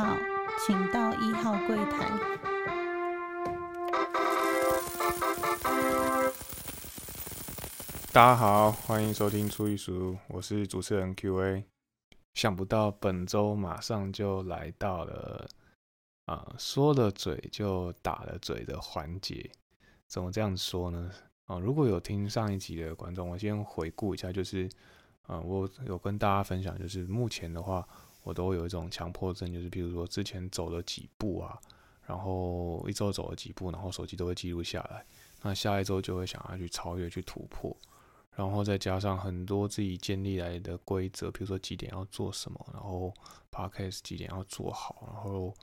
号，请到一号柜台。大家好，欢迎收听初一书，我是主持人 Q&A。想不到本周马上就来到了啊，说了嘴就打了嘴的环节。怎么这样说呢？啊，如果有听上一集的观众，我先回顾一下，就是啊，我有跟大家分享，就是目前的话。我都有一种强迫症，就是比如说之前走了几步啊，然后一周走了几步，然后手机都会记录下来。那下一周就会想要去超越、去突破，然后再加上很多自己建立来的规则，比如说几点要做什么，然后 podcast 几点要做好，然后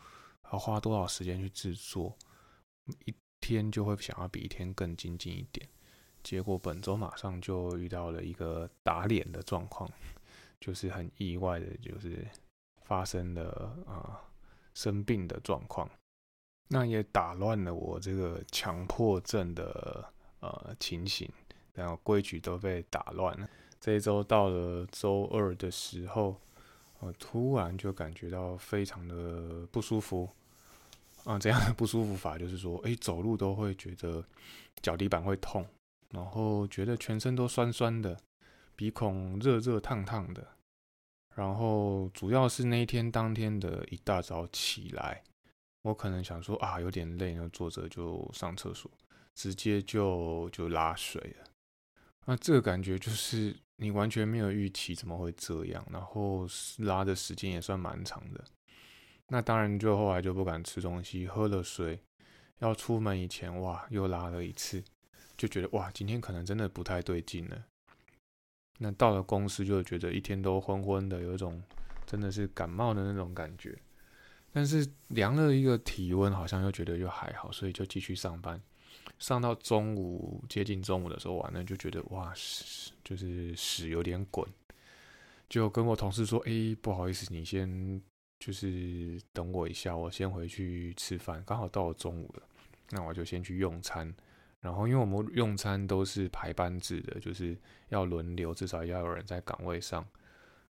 要花多少时间去制作，一天就会想要比一天更精进一点。结果本周马上就遇到了一个打脸的状况，就是很意外的，就是。发生了啊生病的状况，那也打乱了我这个强迫症的呃情形，然后规矩都被打乱了。这一周到了周二的时候，我突然就感觉到非常的不舒服啊，这样的不舒服法就是说，哎，走路都会觉得脚底板会痛，然后觉得全身都酸酸的，鼻孔热热烫烫的。然后主要是那一天当天的一大早起来，我可能想说啊有点累，然后坐着就上厕所，直接就就拉水了。那这个感觉就是你完全没有预期怎么会这样，然后拉的时间也算蛮长的。那当然就后来就不敢吃东西，喝了水，要出门以前哇又拉了一次，就觉得哇今天可能真的不太对劲了。那到了公司就觉得一天都昏昏的，有一种真的是感冒的那种感觉。但是量了一个体温，好像又觉得又还好，所以就继续上班。上到中午接近中午的时候，完了就觉得哇，屎就是屎有点滚，就跟我同事说：“哎，不好意思，你先就是等我一下，我先回去吃饭。刚好到了中午了，那我就先去用餐。”然后，因为我们用餐都是排班制的，就是要轮流，至少要有人在岗位上。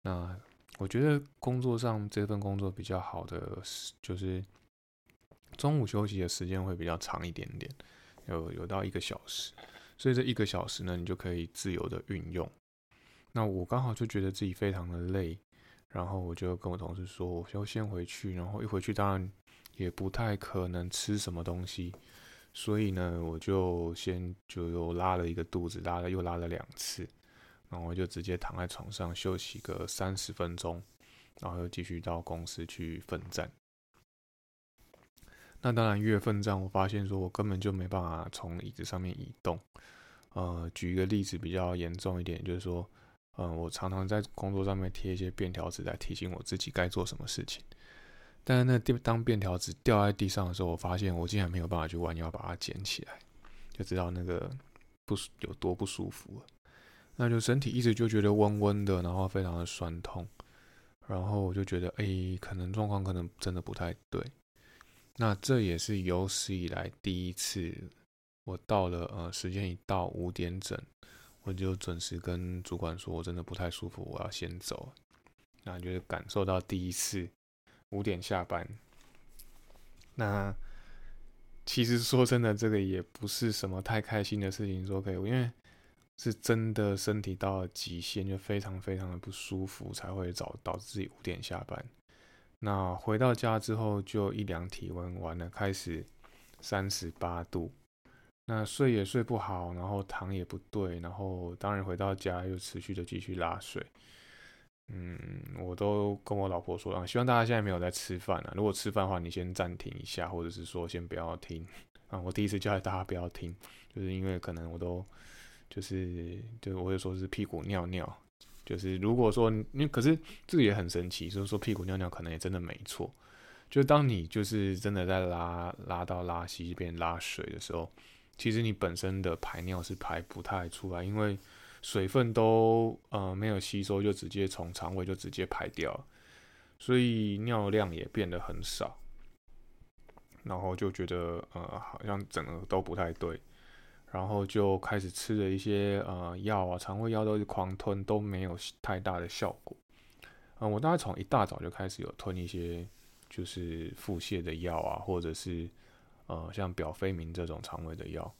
那我觉得工作上这份工作比较好的是，就是中午休息的时间会比较长一点点，有有到一个小时。所以这一个小时呢，你就可以自由的运用。那我刚好就觉得自己非常的累，然后我就跟我同事说，我就先回去。然后一回去，当然也不太可能吃什么东西。所以呢，我就先就又拉了一个肚子，拉了又拉了两次，然后我就直接躺在床上休息个三十分钟，然后又继续到公司去奋战。那当然越奋战，我发现说我根本就没办法从椅子上面移动。呃，举一个例子比较严重一点，就是说，嗯，我常常在工作上面贴一些便条纸来提醒我自己该做什么事情。但是那当便条纸掉在地上的时候，我发现我竟然没有办法去弯腰把它捡起来，就知道那个不有多不舒服了。那就身体一直就觉得温温的，然后非常的酸痛，然后我就觉得，哎，可能状况可能真的不太对。那这也是有史以来第一次，我到了呃时间一到五点整，我就准时跟主管说，我真的不太舒服，我要先走。那就是感受到第一次。五点下班，那其实说真的，这个也不是什么太开心的事情。说可以，因为是真的身体到了极限，就非常非常的不舒服，才会导导致自己五点下班。那回到家之后，就一量体温，完了开始三十八度，那睡也睡不好，然后躺也不对，然后当然回到家又持续的继续拉水。嗯，我都跟我老婆说啊，希望大家现在没有在吃饭啊。如果吃饭的话，你先暂停一下，或者是说先不要听啊。我第一次叫大家不要听，就是因为可能我都就是就我就说是屁股尿尿，就是如果说你可是这个也很神奇，就是说屁股尿尿可能也真的没错。就当你就是真的在拉拉到拉稀变拉水的时候，其实你本身的排尿是排不太出来，因为。水分都呃没有吸收，就直接从肠胃就直接排掉，所以尿量也变得很少，然后就觉得呃好像整个都不太对，然后就开始吃了一些呃药啊，肠胃药都是狂吞，都没有太大的效果。嗯，我大概从一大早就开始有吞一些就是腹泻的药啊，或者是呃像表飞明这种肠胃的药，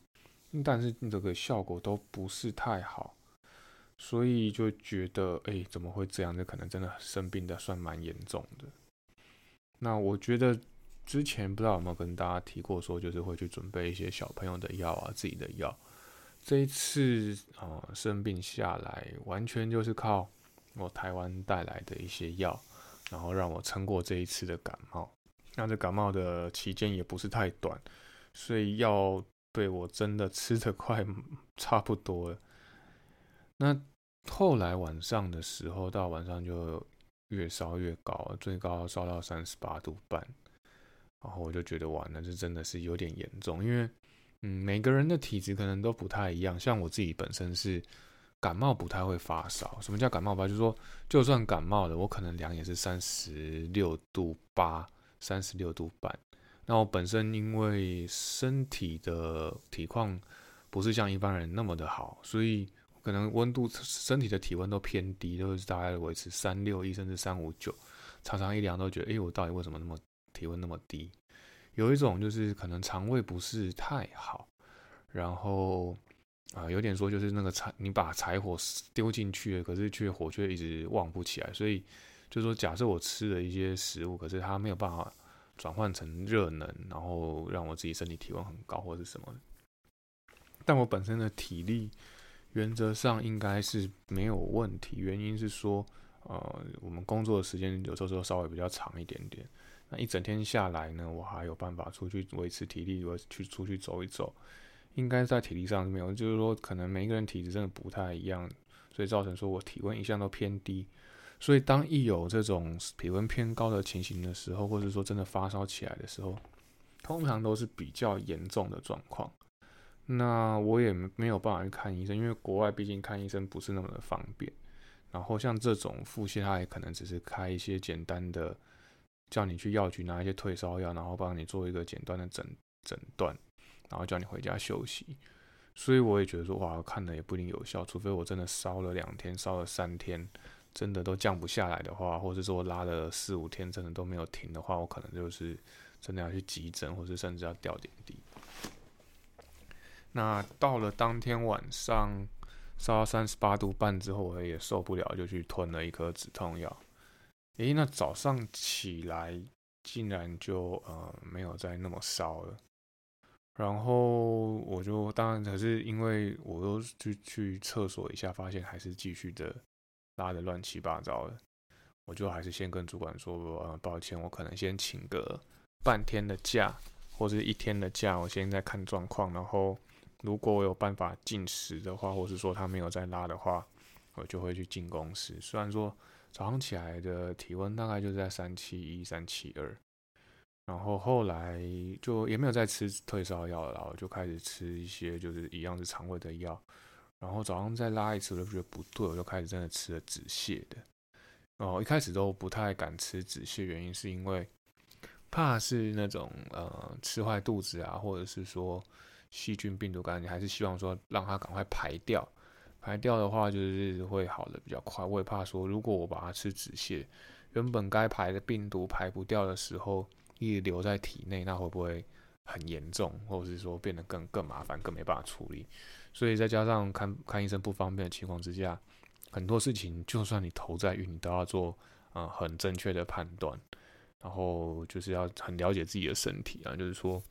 但是这个效果都不是太好，所以就觉得哎怎么会这样？这可能真的生病的算蛮严重的。那我觉得之前不知道有没有跟大家提过，说就是会去准备一些小朋友的药啊，自己的药。这一次啊生病下来，完全就是靠我台湾带来的一些药。然后让我撑过这一次的感冒，那这感冒的期间也不是太短，所以药对我真的吃的快 差不多了。那后来晚上的时候，到晚上就越烧越高，最高烧到三十八度半，然后我就觉得完了，这真的是有点严重，因为嗯，每个人的体质可能都不太一样，像我自己本身是。感冒不太会发烧，什么叫感冒吧？就是说，就算感冒了，我可能量也是三十六度八、三十六度半。那我本身因为身体的体况不是像一般人那么的好，所以可能温度、身体的体温都偏低，都是大概维持三六一甚至三五九。常常一量都觉得，哎，我到底为什么那么体温那么低？有一种就是可能肠胃不是太好，然后。啊，有点说就是那个柴，你把柴火丢进去了，可是却火却一直旺不起来。所以就是说，假设我吃了一些食物，可是它没有办法转换成热能，然后让我自己身体体温很高或者什么。但我本身的体力原则上应该是没有问题。原因是说，呃，我们工作的时间有时候稍微比较长一点点。那一整天下来呢，我还有办法出去维持体力，我去出去走一走。应该在体力上是没有，就是说可能每一个人体质真的不太一样，所以造成说我体温一向都偏低，所以当一有这种体温偏高的情形的时候，或者说真的发烧起来的时候，通常都是比较严重的状况。那我也没有办法去看医生，因为国外毕竟看医生不是那么的方便。然后像这种腹泻，他也可能只是开一些简单的，叫你去药局拿一些退烧药，然后帮你做一个简单的诊诊断。然后叫你回家休息，所以我也觉得说，哇，看了也不一定有效，除非我真的烧了两天，烧了三天，真的都降不下来的话，或者说拉了四五天，真的都没有停的话，我可能就是真的要去急诊，或者甚至要吊点滴。那到了当天晚上烧到三十八度半之后，我也受不了，就去吞了一颗止痛药。诶，那早上起来竟然就呃没有再那么烧了。然后我就当然可是因为我又去去厕所一下，发现还是继续的拉的乱七八糟的，我就还是先跟主管说，呃，抱歉，我可能先请个半天的假或者一天的假，我现在看状况。然后如果我有办法进食的话，或是说他没有再拉的话，我就会去进公司。虽然说早上起来的体温大概就是在三七一、三七二。然后后来就也没有再吃退烧药了，然后就开始吃一些就是一样是肠胃的药。然后早上再拉一次，我就觉得不对，我就开始真的吃了止泻的。哦，一开始都不太敢吃止泻，原因是因为怕是那种呃吃坏肚子啊，或者是说细菌病毒感染，你还是希望说让它赶快排掉。排掉的话就是会好的比较快。我也怕说，如果我把它吃止泻，原本该排的病毒排不掉的时候。一直留在体内，那会不会很严重，或者是说变得更更麻烦，更没办法处理？所以再加上看看医生不方便的情况之下，很多事情就算你头在晕，你都要做呃很正确的判断，然后就是要很了解自己的身体啊，就是说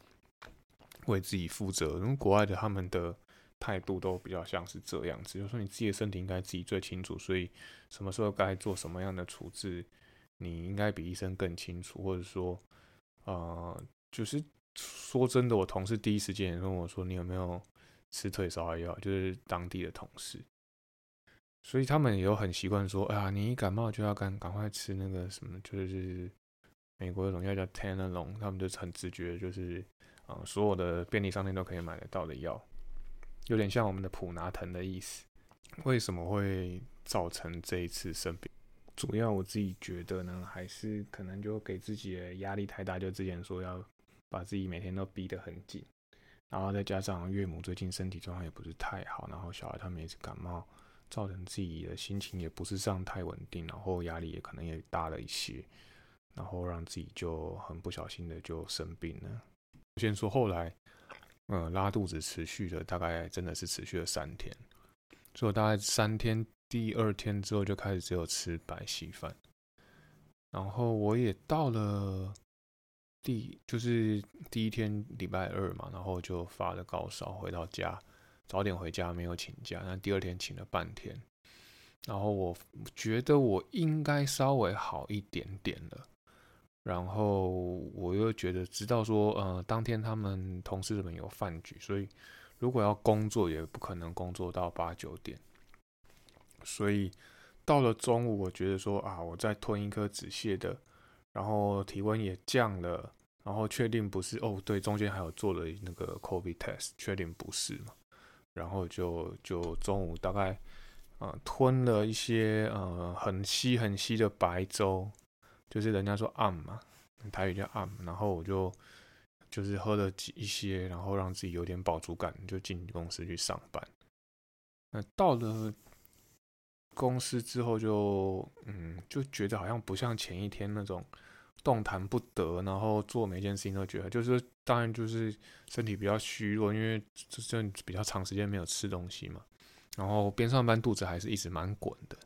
为自己负责。因为国外的他们的态度都比较像是这样子，就说你自己的身体应该自己最清楚，所以什么时候该做什么样的处置，你应该比医生更清楚，或者说。呃，就是说真的，我同事第一时间也问我说，你有没有吃退烧药？就是当地的同事，所以他们也有很习惯说，哎呀，你一感冒就要赶赶快吃那个什么，就是美国的种药叫 t a n a l o n 他们就很直觉，就是啊，所有的便利商店都可以买得到的药，有点像我们的普拿疼的意思。为什么会造成这一次生病？主要我自己觉得呢，还是可能就给自己的压力太大，就之前说要把自己每天都逼得很紧，然后再加上岳母最近身体状况也不是太好，然后小孩他们也是感冒，造成自己的心情也不是上太稳定，然后压力也可能也大了一些。然后让自己就很不小心的就生病了。先说后来，嗯，拉肚子持续了大概真的是持续了三天，所以大概三天第二天之后就开始只有吃白稀饭，然后我也到了第就是第一天礼拜二嘛，然后就发了高烧，回到家早点回家没有请假，那第二天请了半天。然后我觉得我应该稍微好一点点了，然后我又觉得知道说，呃，当天他们同事们有饭局，所以如果要工作也不可能工作到八九点，所以到了中午，我觉得说啊，我再吞一颗止泻的，然后体温也降了，然后确定不是哦，对，中间还有做了那个 COVID test，确定不是嘛，然后就就中午大概。呃，吞了一些呃很稀很稀的白粥，就是人家说暗嘛，台语叫暗，然后我就就是喝了几一些，然后让自己有点饱足感，就进公司去上班。那到了公司之后，就嗯就觉得好像不像前一天那种动弹不得，然后做每件事情都觉得就是当然就是身体比较虚弱，因为这这比较长时间没有吃东西嘛。然后边上班肚子还是一直蛮滚的，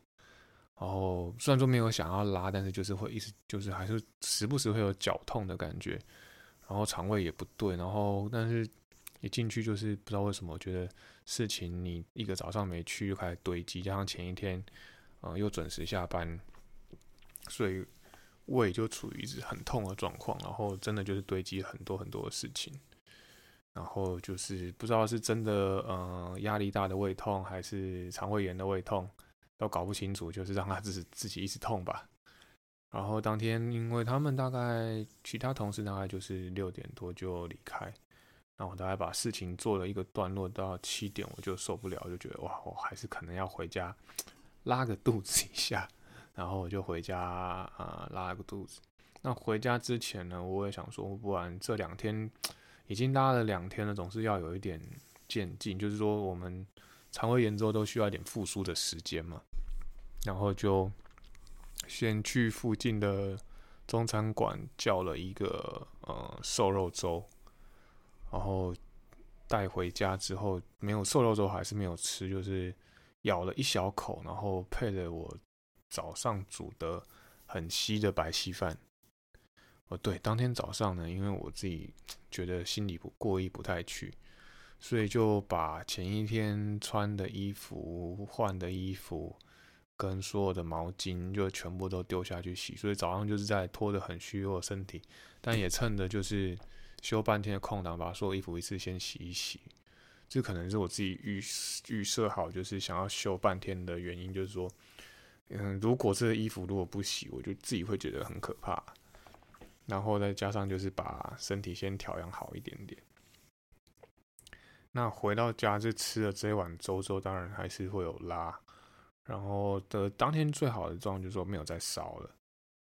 然后虽然说没有想要拉，但是就是会一直就是还是时不时会有绞痛的感觉，然后肠胃也不对，然后但是一进去就是不知道为什么，我觉得事情你一个早上没去就开始堆积，加上前一天嗯又准时下班，所以胃就处于一直很痛的状况，然后真的就是堆积很多很多的事情。然后就是不知道是真的，呃，压力大的胃痛，还是肠胃炎的胃痛，都搞不清楚，就是让他自己自己一直痛吧。然后当天，因为他们大概其他同事大概就是六点多就离开，那我大概把事情做了一个段落，到七点我就受不了，就觉得哇，我还是可能要回家拉个肚子一下，然后我就回家啊拉个肚子。那回家之前呢，我也想说，不然这两天。已经拉了两天了，总是要有一点渐进，就是说我们肠胃炎之后都需要一点复苏的时间嘛。然后就先去附近的中餐馆叫了一个呃瘦肉粥，然后带回家之后没有瘦肉粥还是没有吃，就是咬了一小口，然后配了我早上煮的很稀的白稀饭。哦，对，当天早上呢，因为我自己觉得心里不过意不太去，所以就把前一天穿的衣服、换的衣服跟所有的毛巾就全部都丢下去洗。所以早上就是在拖着很虚弱的身体，但也趁着就是休半天的空档，把所有衣服一次先洗一洗。这可能是我自己预预设好，就是想要休半天的原因，就是说，嗯，如果这衣服如果不洗，我就自己会觉得很可怕。然后再加上就是把身体先调养好一点点。那回到家就吃了这一碗粥之后，当然还是会有拉。然后的当天最好的状况就是说没有再烧了。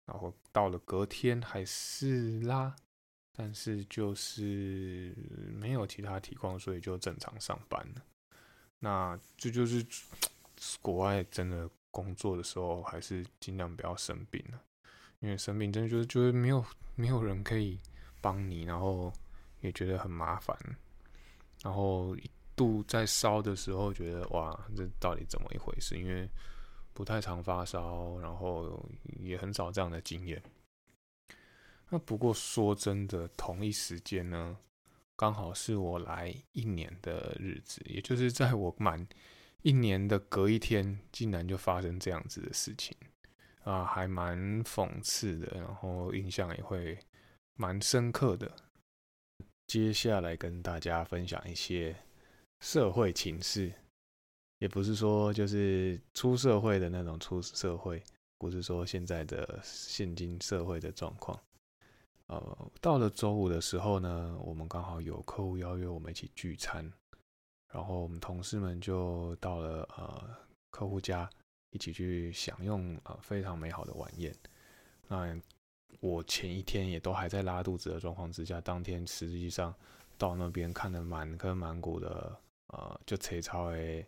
然后到了隔天还是拉，但是就是没有其他体况，所以就正常上班了。那这就是 国外真的工作的时候，还是尽量不要生病了。因为生病真的就是就是没有没有人可以帮你，然后也觉得很麻烦，然后在烧的时候觉得哇，这到底怎么一回事？因为不太常发烧，然后也很少这样的经验。那不过说真的，同一时间呢，刚好是我来一年的日子，也就是在我满一年的隔一天，竟然就发生这样子的事情。啊，还蛮讽刺的，然后印象也会蛮深刻的。接下来跟大家分享一些社会情势，也不是说就是出社会的那种出社会，不是说现在的现今社会的状况。呃，到了周五的时候呢，我们刚好有客户邀约我们一起聚餐，然后我们同事们就到了呃客户家。一起去享用啊非常美好的晚宴。那我前一天也都还在拉肚子的状况之下，当天实际上到那边看的满坑满谷的呃就切超诶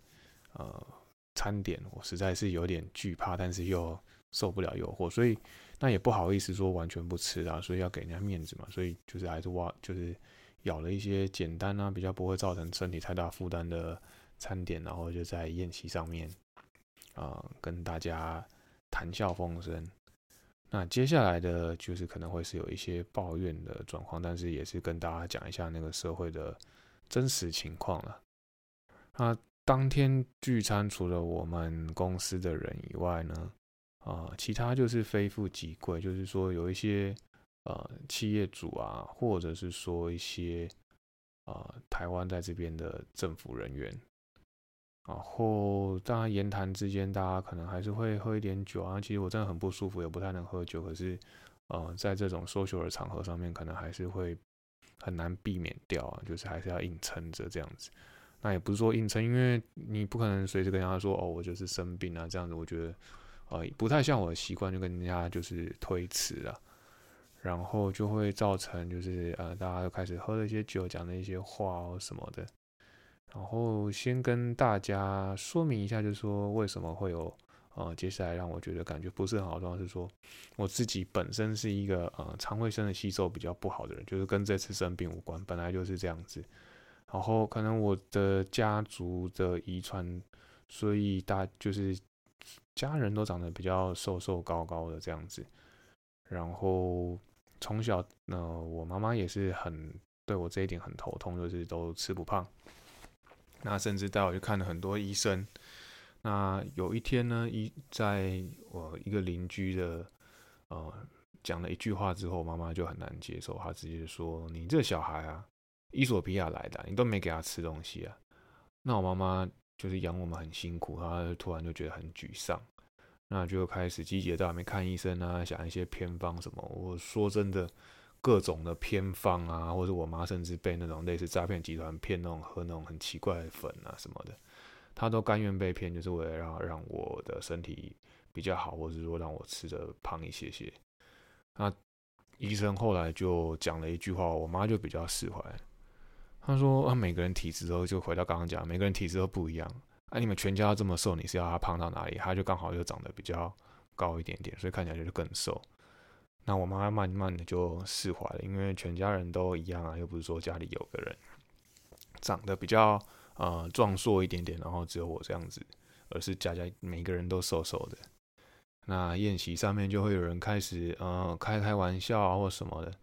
呃餐点，我实在是有点惧怕，但是又受不了诱惑，所以那也不好意思说完全不吃啊，所以要给人家面子嘛，所以就是还是挖，就是咬了一些简单啊，比较不会造成身体太大负担的餐点，然后就在宴席上面啊跟大家谈笑风生。那接下来的就是可能会是有一些抱怨的状况，但是也是跟大家讲一下那个社会的真实情况了。那当天聚餐除了我们公司的人以外呢，啊，其他就是非富即贵，就是说有一些呃企业主啊，或者是说一些啊台湾在这边的政府人员，然后当然言谈之间，大家可能还是会喝一点酒啊。其实我真的很不舒服，也不太能喝酒，可是呃在这种 social 的场合上面，可能还是会很难避免掉啊，就是还是要硬撑着这样子。那也不是说硬撑，因为你不可能随时跟人家说哦，我就是生病啊，这样子，我觉得呃不太像我的习惯，就跟人家就是推辞了，然后就会造成就是呃大家都开始喝了一些酒，讲了一些话哦什么的，然后先跟大家说明一下，就是说为什么会有呃接下来让我觉得感觉不是很好的状况，是说我自己本身是一个呃肠胃生的吸收比较不好的人，就是跟这次生病无关，本来就是这样子。然后可能我的家族的遗传，所以大就是家人都长得比较瘦瘦高高的这样子。然后从小，那我妈妈也是很对我这一点很头痛，就是都吃不胖。那甚至带我去看了很多医生。那有一天呢，一在我一个邻居的呃讲了一句话之后，妈妈就很难接受，她直接说：“你这小孩啊！”伊索比亚来的，你都没给他吃东西啊？那我妈妈就是养我们很辛苦，她突然就觉得很沮丧，那就开始积极到外面看医生啊，想一些偏方什么。我说真的，各种的偏方啊，或者我妈甚至被那种类似诈骗集团骗那种喝那种很奇怪的粉啊什么的，她都甘愿被骗，就是为了让让我的身体比较好，或者说让我吃的胖一些些。那医生后来就讲了一句话，我妈就比较释怀。他说：“啊，每个人体质都就回到刚刚讲，每个人体质都不一样。哎，你们全家这么瘦，你是要他胖到哪里？他就刚好又长得比较高一点点，所以看起来就是更瘦。那我妈慢慢的就释怀了，因为全家人都一样啊，又不是说家里有个人长得比较呃壮硕一点点，然后只有我这样子，而是家家每个人都瘦瘦的。那宴席上面就会有人开始呃开开玩笑啊或什么的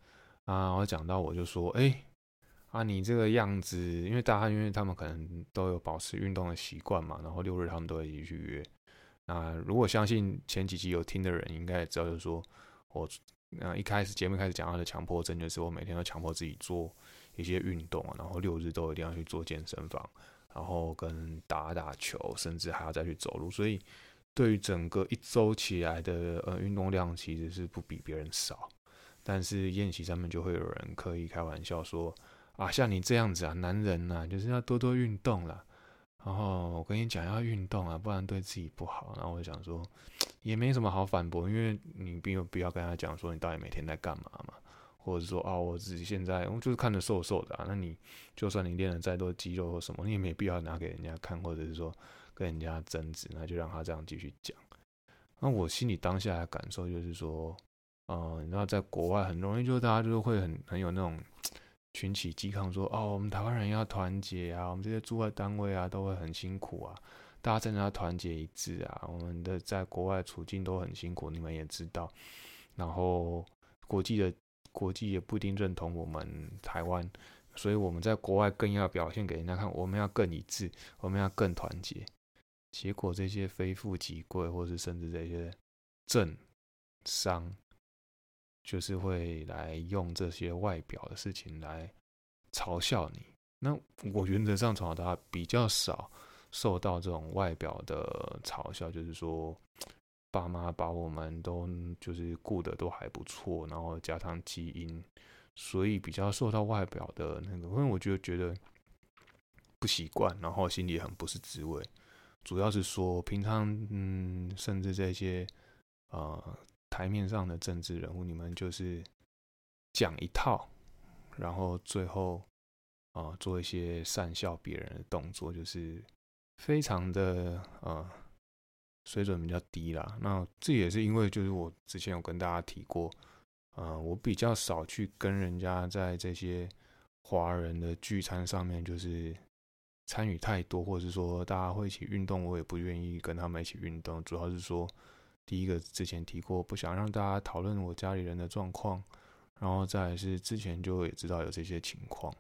啊，我讲到我就说，哎。”啊，你这个样子，因为大家因为他们可能都有保持运动的习惯嘛，然后六日他们都会一起去约。那如果相信前几集有听的人，应该也知道，就是说我那一开始节目开始讲到的强迫症，就是我每天都强迫自己做一些运动啊，然后六日都一定要去做健身房，然后跟打打球，甚至还要再去走路。所以对于整个一周起来的呃运动量，其实是不比别人少。但是宴席上面就会有人刻意开玩笑说。啊，像你这样子啊，男人呐，就是要多多运动了。然后我跟你讲，要运动啊，不然对自己不好。然后我就想说，也没什么好反驳，因为你并有必要跟他讲说你到底每天在干嘛嘛，或者说啊，我自己现在我就是看着瘦瘦的啊。那你就算你练了再多肌肉或什么，你也没必要拿给人家看，或者是说跟人家争执，那就让他这样继续讲。那我心里当下的感受就是说，嗯，你知道，在国外很容易就是大家就会很很有那种。群起激抗，说哦，我们台湾人要团结啊，我们这些驻外单位啊都会很辛苦啊，大家真的要团结一致啊。我们的在国外处境都很辛苦，你们也知道。然后国际的国际也不一定认同我们台湾，所以我们在国外更要表现给人家看，我们要更一致，我们要更团结。结果这些非富即贵，或是甚至这些政商。就是会来用这些外表的事情来嘲笑你。那我原则上从小到大比较少受到这种外表的嘲笑，就是说爸妈把我们都就是顾得都还不错，然后加上基因，所以比较受到外表的那个，因为我就觉得不习惯，然后心里很不是滋味。主要是说平常嗯，甚至这些呃。台面上的政治人物，你们就是讲一套，然后最后啊做一些善笑别人的动作，就是非常的呃水准比较低啦。那这也是因为就是我之前有跟大家提过，呃，我比较少去跟人家在这些华人的聚餐上面就是参与太多，或者是说大家会一起运动，我也不愿意跟他们一起运动。主要是说，第一个之前提过，不想让大家讨论我家里人的状况，然后再是之前就也知道有这些情况。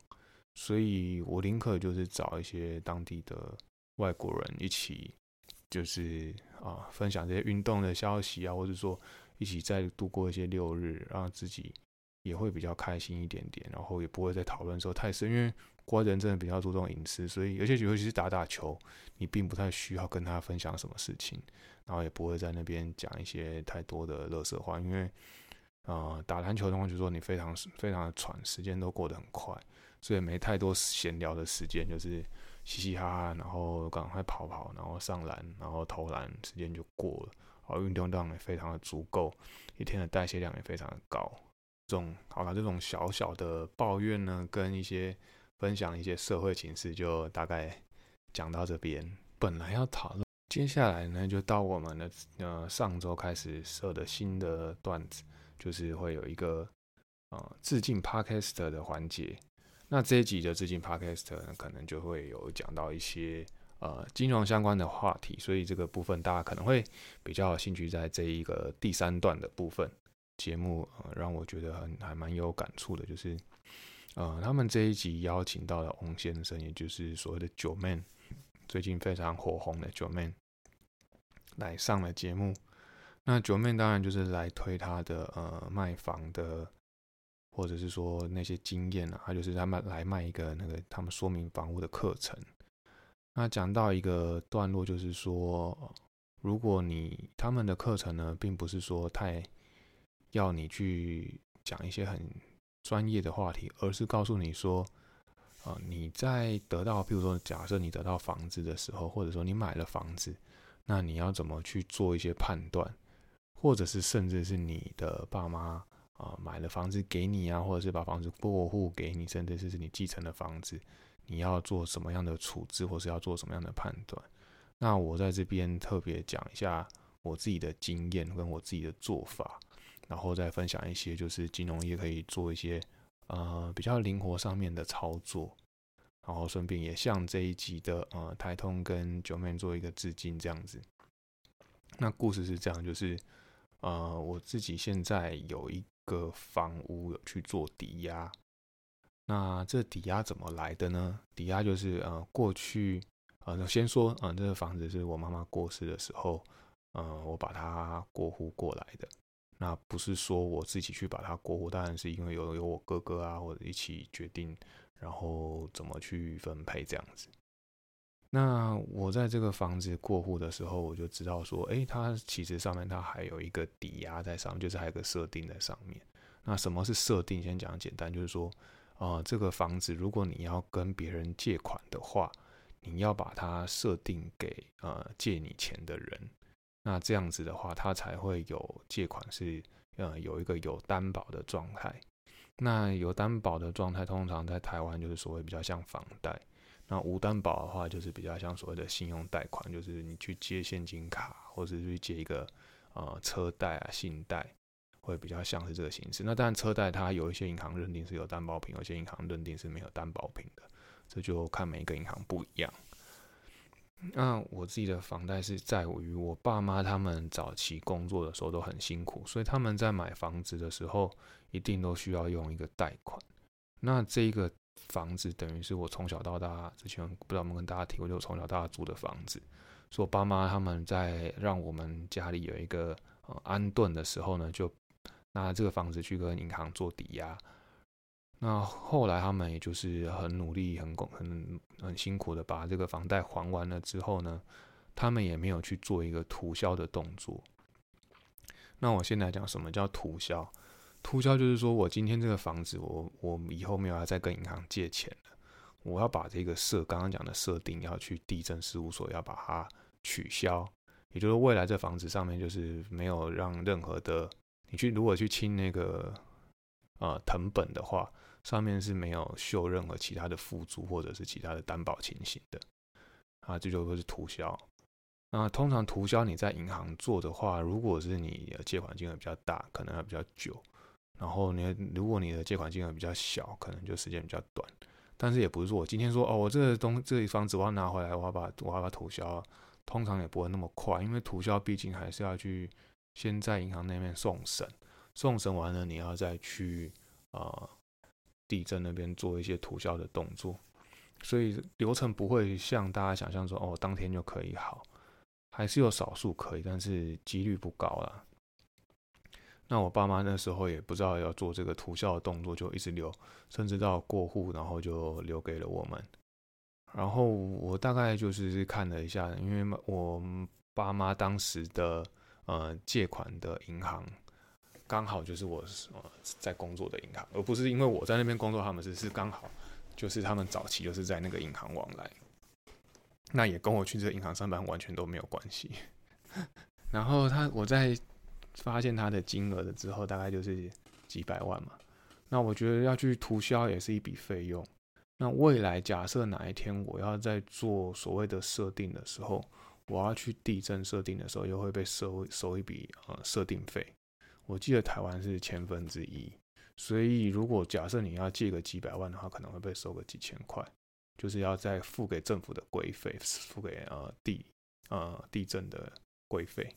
所以我宁可就是找一些当地的外国人一起，就是啊分享这些运动的消息啊，或者说一起再度过一些六日，让自己也会比较开心一点点，然后也不会再讨论说太深，因为国人真的比较注重隐私，所以而且尤其是打打球，你并不太需要跟他分享什么事情，然后也不会在那边讲一些太多的乐色话，因为啊打篮球的话，就说你非常非常的喘，时间都过得很快。所以没太多闲聊的时间，就是嘻嘻哈哈，然后赶快跑跑，然后上篮，然后投篮，时间就过了。然后运动量也非常的足够，一天的代谢量也非常的高。这种好了，这种小小的抱怨呢，跟一些分享一些社会情势，就大概讲到这边。本来要讨论，接下来呢，就到我们的呃上周开始设的新的段子，就是会有一个呃致敬 Podcast 的环节。那这一集的致敬 Podcast 呢，可能就会有讲到一些呃金融相关的话题，所以这个部分大家可能会比较有兴趣在这一个第三段的部分节目，呃，让我觉得很还蛮有感触的，就是呃他们这一集邀请到了翁先生，也就是所谓的九 man，最近非常火红的九 man 来上了节目。那九 man 当然就是来推他的呃卖房的。或者是说那些经验啊，他就是他们来卖一个那个他们说明房屋的课程。那讲到一个段落，就是说，如果你他们的课程呢，并不是说太要你去讲一些很专业的话题，而是告诉你说，啊，你在得到，比如说假设你得到房子的时候，或者说你买了房子，那你要怎么去做一些判断，或者是甚至是你的爸妈。啊，买了房子给你啊，或者是把房子过户给你，甚至是你继承的房子，你要做什么样的处置，或是要做什么样的判断？那我在这边特别讲一下我自己的经验跟我自己的做法，然后再分享一些就是金融业可以做一些呃比较灵活上面的操作，然后顺便也向这一集的呃台通跟九妹做一个致敬，这样子。那故事是这样，就是呃我自己现在有一。个房屋有去做抵押，那这抵押怎么来的呢？抵押就是呃过去呃先说呃这个房子是我妈妈过世的时候，呃我把它过户过来的。那不是说我自己去把它过户，当然是因为有有我哥哥啊或者一起决定，然后怎么去分配这样子。那我在这个房子过户的时候，我就知道说，哎，它其实上面它还有一个抵押在上面，就是还有个设定在上面。那什么是设定？先讲简单，就是说，呃，这个房子如果你要跟别人借款的话，你要把它设定给呃借你钱的人，那这样子的话，它才会有借款是呃有一个有担保的状态。那有担保的状态，通常在台湾就是所谓比较像房贷。那无担保的话，就是比较像所谓的信用贷款，就是你去借现金卡，或者是去借一个呃车贷啊、信贷，会比较像是这个形式。那当然，车贷它有一些银行认定是有担保品，有些银行认定是没有担保品的，这就看每一个银行不一样。那我自己的房贷是在于我爸妈他们早期工作的时候都很辛苦，所以他们在买房子的时候一定都需要用一个贷款。那这个。房子等于是我从小到大，之前不知道有没有跟大家提过，就从小到大住的房子。说爸妈他们在让我们家里有一个呃安顿的时候呢，就拿这个房子去跟银行做抵押。那后来他们也就是很努力、很工很很辛苦的把这个房贷还完了之后呢，他们也没有去做一个涂销的动作。那我现在讲什么叫涂销？涂销就是说，我今天这个房子，我我以后没有要再跟银行借钱了，我要把这个设刚刚讲的设定要去地震事务所要把它取消，也就是未来这房子上面就是没有让任何的你去如果去清那个呃藤本的话，上面是没有秀任何其他的附租或者是其他的担保情形的，啊，这就会是涂销。那通常涂销你在银行做的话，如果是你的借款金额比较大，可能要比较久。然后你如果你的借款金额比较小，可能就时间比较短。但是也不是说我今天说哦，我这个东这一房子我要拿回来，我要把我要把涂销，通常也不会那么快，因为涂销毕竟还是要去先在银行那边送审，送审完了你要再去啊地震那边做一些涂销的动作，所以流程不会像大家想象说哦当天就可以好，还是有少数可以，但是几率不高啦。那我爸妈那时候也不知道要做这个涂销的动作，就一直留，甚至到过户，然后就留给了我们。然后我大概就是看了一下，因为我爸妈当时的呃借款的银行，刚好就是我呃在工作的银行，而不是因为我在那边工作，他们只是刚好就是他们早期就是在那个银行往来，那也跟我去这个银行上班完全都没有关系。然后他我在。发现他的金额了之后，大概就是几百万嘛。那我觉得要去涂销也是一笔费用。那未来假设哪一天我要在做所谓的设定的时候，我要去地震设定的时候，又会被收收一笔呃设定费。我记得台湾是千分之一，所以如果假设你要借个几百万的话，可能会被收个几千块，就是要再付给政府的规费，付给呃地呃地震的规费。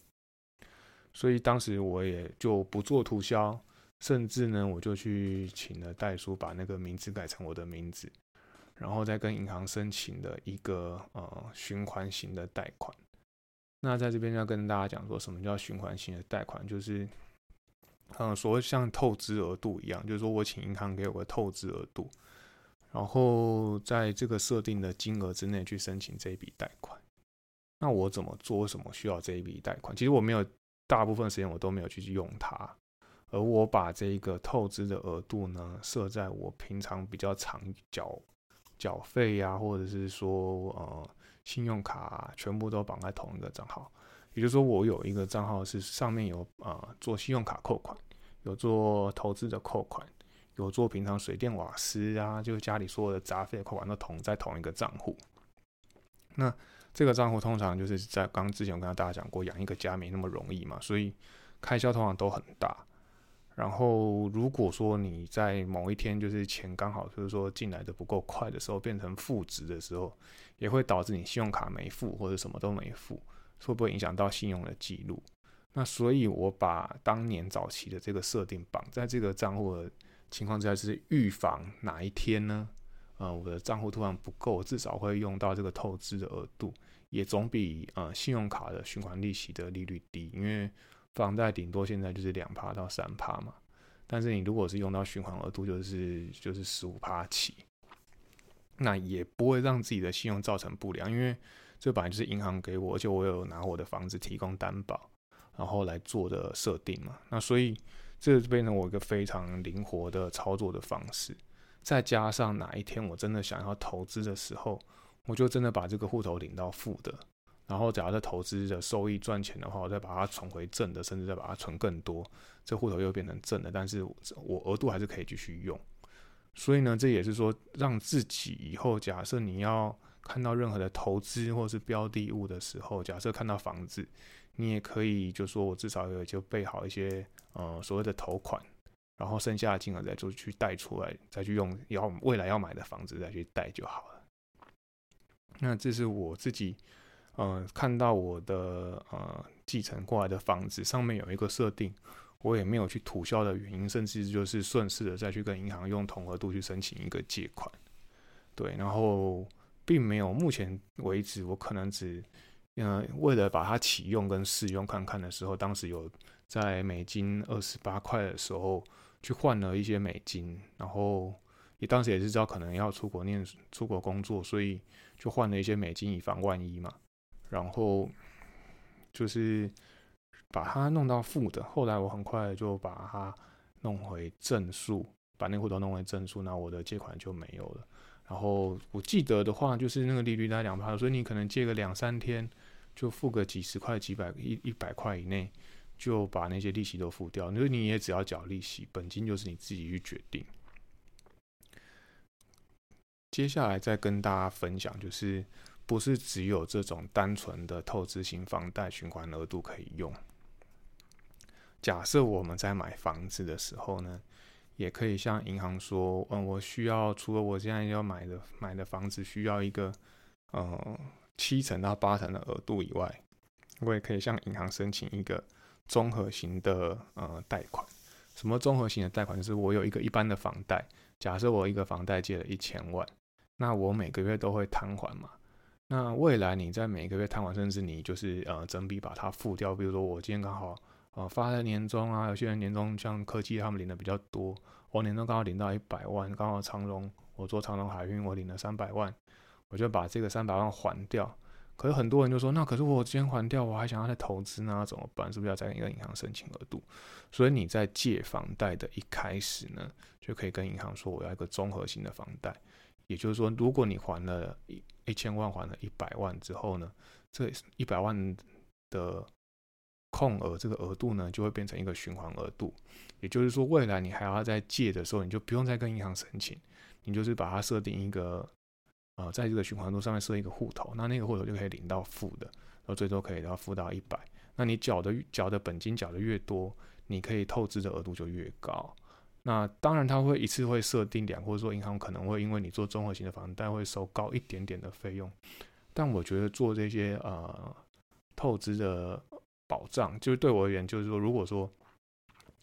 所以当时我也就不做涂销，甚至呢，我就去请了代书把那个名字改成我的名字，然后再跟银行申请的一个呃循环型的贷款。那在这边要跟大家讲说，什么叫循环型的贷款？就是嗯，所谓像透支额度一样，就是说我请银行给我个透支额度，然后在这个设定的金额之内去申请这一笔贷款。那我怎么做？什么需要这一笔贷款？其实我没有。大部分时间我都没有去用它，而我把这个透支的额度呢设在我平常比较常缴缴费呀，或者是说呃信用卡全部都绑在同一个账号，也就是说我有一个账号是上面有呃做信用卡扣款，有做投资的扣款，有做平常水电瓦斯啊，就是家里所有的杂费扣款都同在同一个账户，那。这个账户通常就是在刚之前我跟大家讲过，养一个家没那么容易嘛，所以开销通常都很大。然后如果说你在某一天就是钱刚好就是说进来的不够快的时候，变成负值的时候，也会导致你信用卡没付或者什么都没付，会不会影响到信用的记录？那所以我把当年早期的这个设定绑在这个账户的情况之下，是预防哪一天呢？呃，我的账户突然不够，至少会用到这个透支的额度，也总比呃信用卡的循环利息的利率低，因为房贷顶多现在就是两趴到三趴嘛，但是你如果是用到循环额度，就是就是十五趴起，那也不会让自己的信用造成不良，因为这本来就是银行给我，而且我有拿我的房子提供担保，然后来做的设定嘛，那所以这变成我一个非常灵活的操作的方式。再加上哪一天我真的想要投资的时候，我就真的把这个户头领到负的，然后假如在投资的收益赚钱的话，我再把它存回正的，甚至再把它存更多，这户头又变成正的，但是我额度还是可以继续用。所以呢，这也是说让自己以后假设你要看到任何的投资或是标的物的时候，假设看到房子，你也可以就说我至少有就备好一些呃所谓的头款。然后剩下的金额再就去贷出来，再去用要未来要买的房子再去贷就好了。那这是我自己，呃，看到我的呃继承过来的房子上面有一个设定，我也没有去吐销的原因，甚至就是顺势的再去跟银行用同额度去申请一个借款。对，然后并没有目前为止，我可能只，嗯，为了把它启用跟试用看看的时候，当时有在美金二十八块的时候。去换了一些美金，然后也当时也是知道可能要出国念、出国工作，所以就换了一些美金以防万一嘛。然后就是把它弄到负的，后来我很快就把它弄回正数，把那户头弄回正数，那我的借款就没有了。然后我记得的话，就是那个利率大概两趴，所以你可能借个两三天就付个几十块、几百一一百块以内。就把那些利息都付掉，那你也只要缴利息，本金就是你自己去决定。接下来再跟大家分享，就是不是只有这种单纯的透支型房贷循环额度可以用。假设我们在买房子的时候呢，也可以向银行说，嗯，我需要除了我现在要买的买的房子需要一个，呃，七成到八成的额度以外，我也可以向银行申请一个综合型的呃贷款。什么综合型的贷款？就是我有一个一般的房贷，假设我一个房贷借了一千万，那我每个月都会摊还嘛。那未来你在每个月摊还，甚至你就是呃整笔把它付掉。比如说我今天刚好。啊，发的年终啊，有些人年终像科技他们领的比较多，我年终刚好领到一百万，刚好长荣，我做长荣海运，我领了三百万，我就把这个三百万还掉。可是很多人就说，那可是我先还掉，我还想要再投资呢，怎么办？是不是要再跟银行申请额度？所以你在借房贷的一开始呢，就可以跟银行说，我要一个综合性的房贷。也就是说，如果你还了一一千万，还了一百万之后呢，这一百万的。空额这个额度呢，就会变成一个循环额度，也就是说，未来你还要再借的时候，你就不用再跟银行申请，你就是把它设定一个，呃，在这个循环度上面设一个户头，那那个户头就可以领到负的，然后最多可以到负到一百。那你缴的缴的本金缴的越多，你可以透支的额度就越高。那当然，它会一次会设定两，或者说银行可能会因为你做综合型的房贷会收高一点点的费用，但我觉得做这些呃透支的。保障就是对我而言，就是说，如果说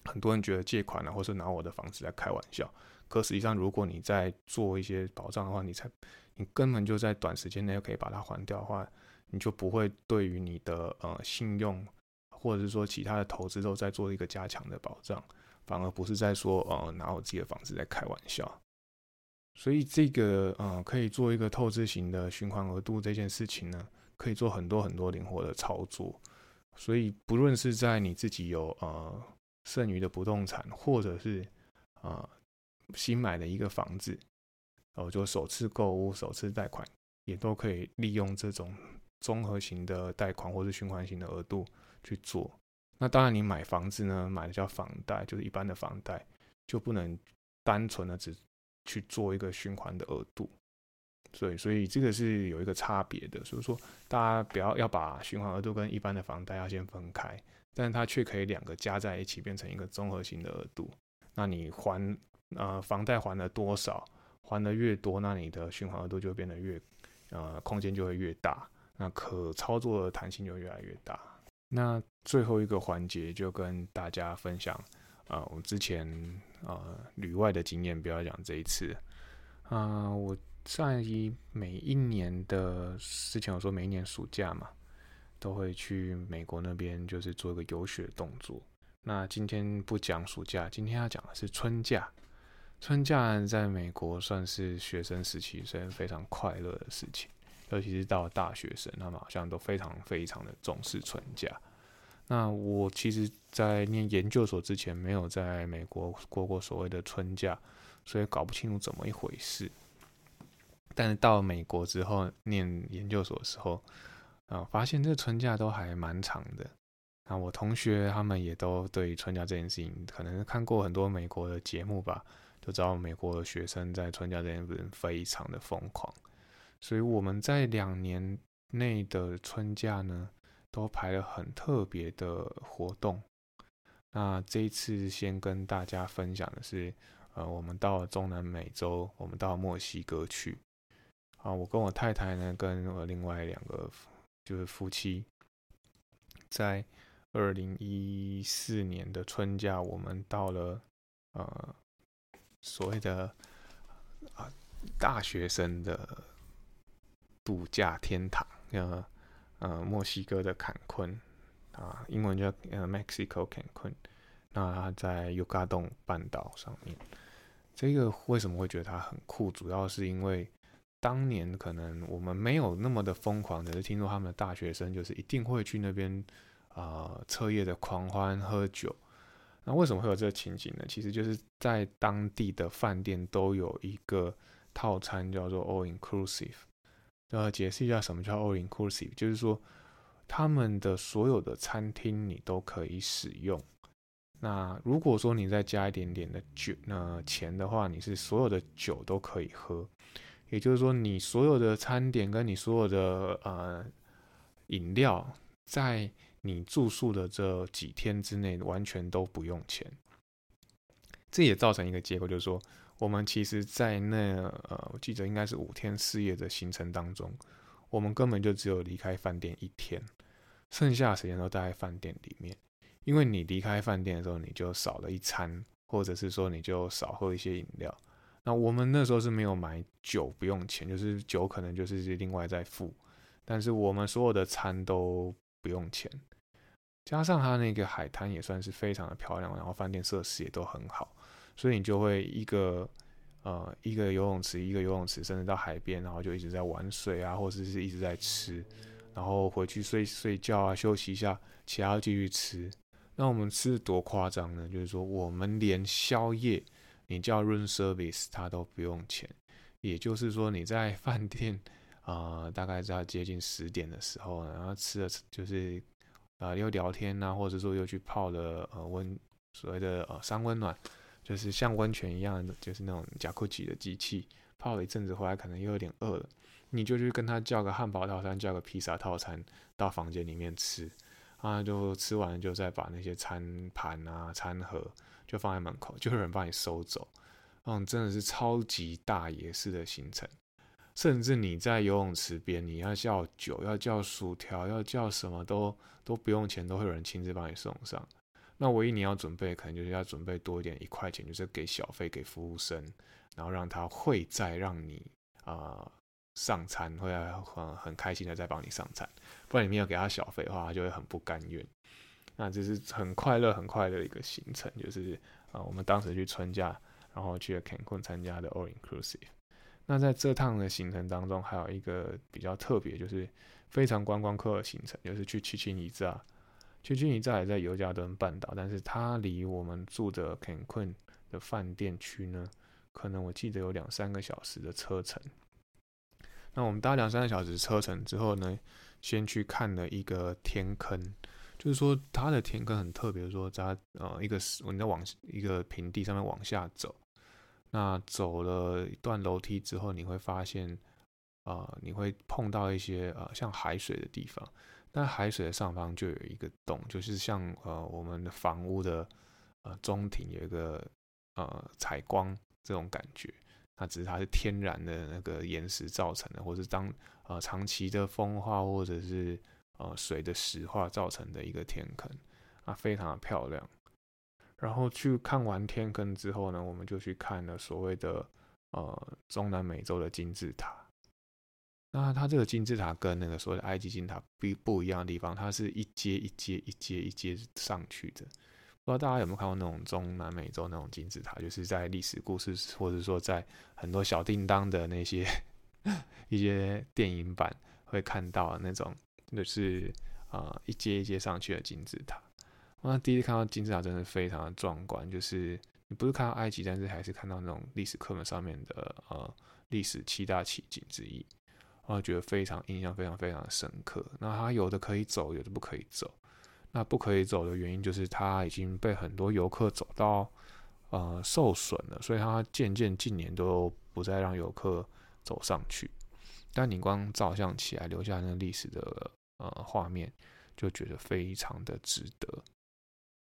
很多人觉得借款呢，或是拿我的房子来开玩笑，可实际上，如果你在做一些保障的话，你才你根本就在短时间内可以把它还掉的话，你就不会对于你的呃信用或者是说其他的投资都在做一个加强的保障，反而不是在说呃拿我自己的房子在开玩笑。所以这个呃可以做一个透支型的循环额度这件事情呢，可以做很多很多灵活的操作。所以，不论是在你自己有呃剩余的不动产，或者是呃新买的一个房子，哦，就首次购物、首次贷款，也都可以利用这种综合型的贷款或者循环型的额度去做。那当然，你买房子呢，买的叫房贷，就是一般的房贷，就不能单纯的只去做一个循环的额度。对，所以这个是有一个差别的，所以说大家不要要把循环额度跟一般的房贷要先分开，但它却可以两个加在一起变成一个综合性的额度。那你还呃房贷还了多少，还的越多，那你的循环额度就变得越呃空间就会越大，那可操作的弹性就越来越大。那最后一个环节就跟大家分享啊，我之前呃旅外的经验，不要讲这一次啊我。在一每一年的之前，我说每一年暑假嘛，都会去美国那边，就是做一个游学动作。那今天不讲暑假，今天要讲的是春假。春假在美国算是学生时期虽然非常快乐的事情，尤其是到了大学生，他们好像都非常非常的重视春假。那我其实，在念研究所之前，没有在美国过过所谓的春假，所以搞不清楚怎么一回事。但是到美国之后念研究所的时候，啊，发现这春假都还蛮长的。啊，我同学他们也都对春假这件事情，可能看过很多美国的节目吧，就知道美国的学生在春假这件事情非常的疯狂。所以我们在两年内的春假呢，都排了很特别的活动。那这一次先跟大家分享的是，呃，我们到了中南美洲，我们到墨西哥去。啊，我跟我太太呢，跟我另外两个就是夫妻，在二零一四年的春假，我们到了呃所谓的啊大学生的度假天堂，呃呃墨西哥的坎昆啊，英文叫呃 Mexico Cancun，那它在尤加洞半岛上面。这个为什么会觉得它很酷？主要是因为。当年可能我们没有那么的疯狂，只是听说他们的大学生就是一定会去那边啊彻夜的狂欢喝酒。那为什么会有这个情景呢？其实就是在当地的饭店都有一个套餐叫做 All Inclusive。呃，解释一下什么叫 All Inclusive，就是说他们的所有的餐厅你都可以使用。那如果说你再加一点点的酒，那钱的话，你是所有的酒都可以喝。也就是说，你所有的餐点跟你所有的呃饮料，在你住宿的这几天之内，完全都不用钱。这也造成一个结果，就是说，我们其实，在那呃，我记得应该是五天四夜的行程当中，我们根本就只有离开饭店一天，剩下时间都待在饭店里面。因为你离开饭店的时候，你就少了一餐，或者是说你就少喝一些饮料。那我们那时候是没有买酒，不用钱，就是酒可能就是另外再付，但是我们所有的餐都不用钱，加上它那个海滩也算是非常的漂亮，然后饭店设施也都很好，所以你就会一个呃一个游泳池一个游泳池，甚至到海边，然后就一直在玩水啊，或者是一直在吃，然后回去睡睡觉啊，休息一下，其他继续吃。那我们吃多夸张呢？就是说我们连宵夜。你叫 room service，它都不用钱，也就是说你在饭店啊，大概在接近十点的时候，然后吃了就是啊又聊天呐，或者说又去泡了呃温所谓的呃三温暖，就是像温泉一样的，就是那种加库奇的机器，泡了一阵子回来，可能又有点饿了，你就去跟他叫个汉堡套餐，叫个披萨套餐到房间里面吃，啊就吃完就再把那些餐盘啊餐盒。就放在门口，就有人帮你收走。嗯，真的是超级大爷式的行程。甚至你在游泳池边，你要叫酒，要叫薯条，要叫什么都都不用钱，都会有人亲自帮你送上。那唯一你要准备，可能就是要准备多一点，一块钱就是给小费给服务生，然后让他会再让你啊上餐，会很很开心的再帮你上餐。不然你没有给他小费的话，他就会很不甘愿。那这是很快乐、很快乐的一个行程，就是啊，我们当时去春假，然后去了 Cancun 参加的 All Inclusive。那在这趟的行程当中，还有一个比较特别，就是非常观光客的行程，就是去七千一扎。七千一扎也在尤加敦半岛，但是它离我们住的 Cancun 的饭店区呢，可能我记得有两三个小时的车程。那我们搭两三个小时车程之后呢，先去看了一个天坑。就是说，它的田坑很特别，说它呃一个你在往一个平地上面往下走，那走了一段楼梯之后，你会发现，啊，你会碰到一些呃像海水的地方，那海水的上方就有一个洞，就是像呃我们的房屋的呃中庭有一个呃采光这种感觉，那只是它是天然的那个岩石造成的，或是当呃长期的风化或者是。呃，水的石化造成的一个天坑啊，非常的漂亮。然后去看完天坑之后呢，我们就去看了所谓的呃中南美洲的金字塔。那它这个金字塔跟那个所谓的埃及金字塔不不一样的地方，它是一阶一阶一阶一阶上去的。不知道大家有没有看过那种中南美洲那种金字塔，就是在历史故事或者说在很多小叮当的那些 一些电影版会看到那种。就是啊，一阶一阶上去的金字塔。那第一次看到金字塔，真的非常的壮观。就是你不是看到埃及，但是还是看到那种历史课本上面的呃历史七大奇景之一，我觉得非常印象非常非常深刻。那它有的可以走，有的不可以走。那不可以走的原因就是它已经被很多游客走到呃受损了，所以它渐渐近年都不再让游客走上去。但你光照相起来，留下那个历史的。呃，画面就觉得非常的值得，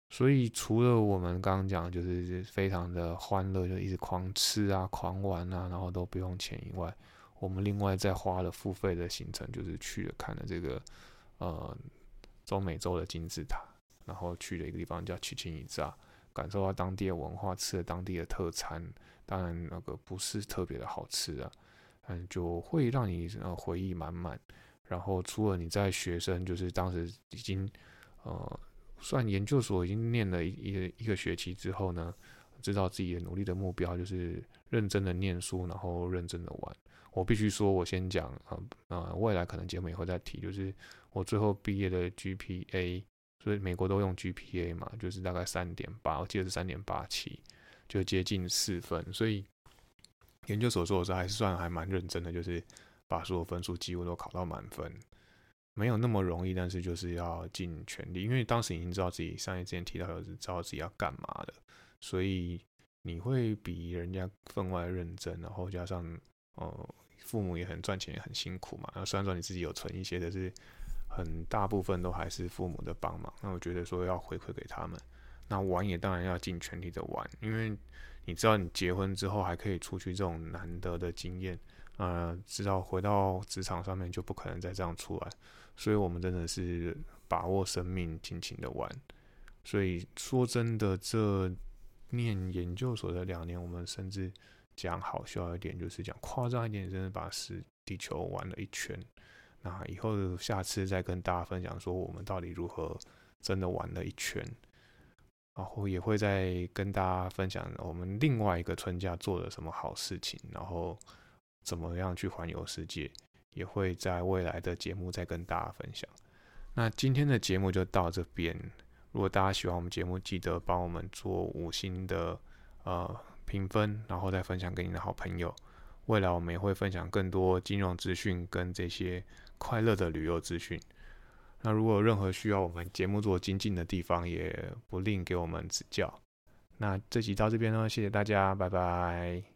所以除了我们刚刚讲就是非常的欢乐，就一直狂吃啊、狂玩啊，然后都不用钱以外，我们另外再花了付费的行程，就是去了看了这个呃中美洲的金字塔，然后去了一个地方叫奇琴伊扎，感受到当地的文化，吃了当地的特餐，当然那个不是特别的好吃啊，嗯，就会让你呃回忆满满。然后，除了你在学生，就是当时已经，呃，算研究所已经念了一一一个学期之后呢，知道自己的努力的目标就是认真的念书，然后认真的玩。我必须说，我先讲，呃呃，未来可能节目也会再提，就是我最后毕业的 GPA，所以美国都用 GPA 嘛，就是大概三点八，我记得是三点八七，就接近四分。所以研究所做的时候还是算还蛮认真的，就是。把所有分数几乎都考到满分，没有那么容易，但是就是要尽全力，因为当时已经知道自己上一之前提到的是知道自己要干嘛的，所以你会比人家分外认真，然后加上呃父母也很赚钱，也很辛苦嘛。然后虽然说你自己有存一些，但是很大部分都还是父母的帮忙。那我觉得说要回馈给他们，那玩也当然要尽全力的玩，因为你知道你结婚之后还可以出去这种难得的经验，呃，知道回到职场上面就不可能再这样出来，所以我们真的是把握生命，尽情的玩。所以说真的，这念研究所的两年，我们甚至讲好笑一点，就是讲夸张一点，真的把是地球玩了一圈。那以后下次再跟大家分享说，我们到底如何真的玩了一圈，然后也会再跟大家分享我们另外一个春假做了什么好事情，然后怎么样去环游世界，也会在未来的节目再跟大家分享。那今天的节目就到这边。如果大家喜欢我们节目，记得帮我们做五星的呃评分，然后再分享给你的好朋友。未来我们也会分享更多金融资讯跟这些快乐的旅游资讯。那如果有任何需要我们节目做精进的地方，也不吝给我们指教。那这集到这边呢，谢谢大家，拜拜。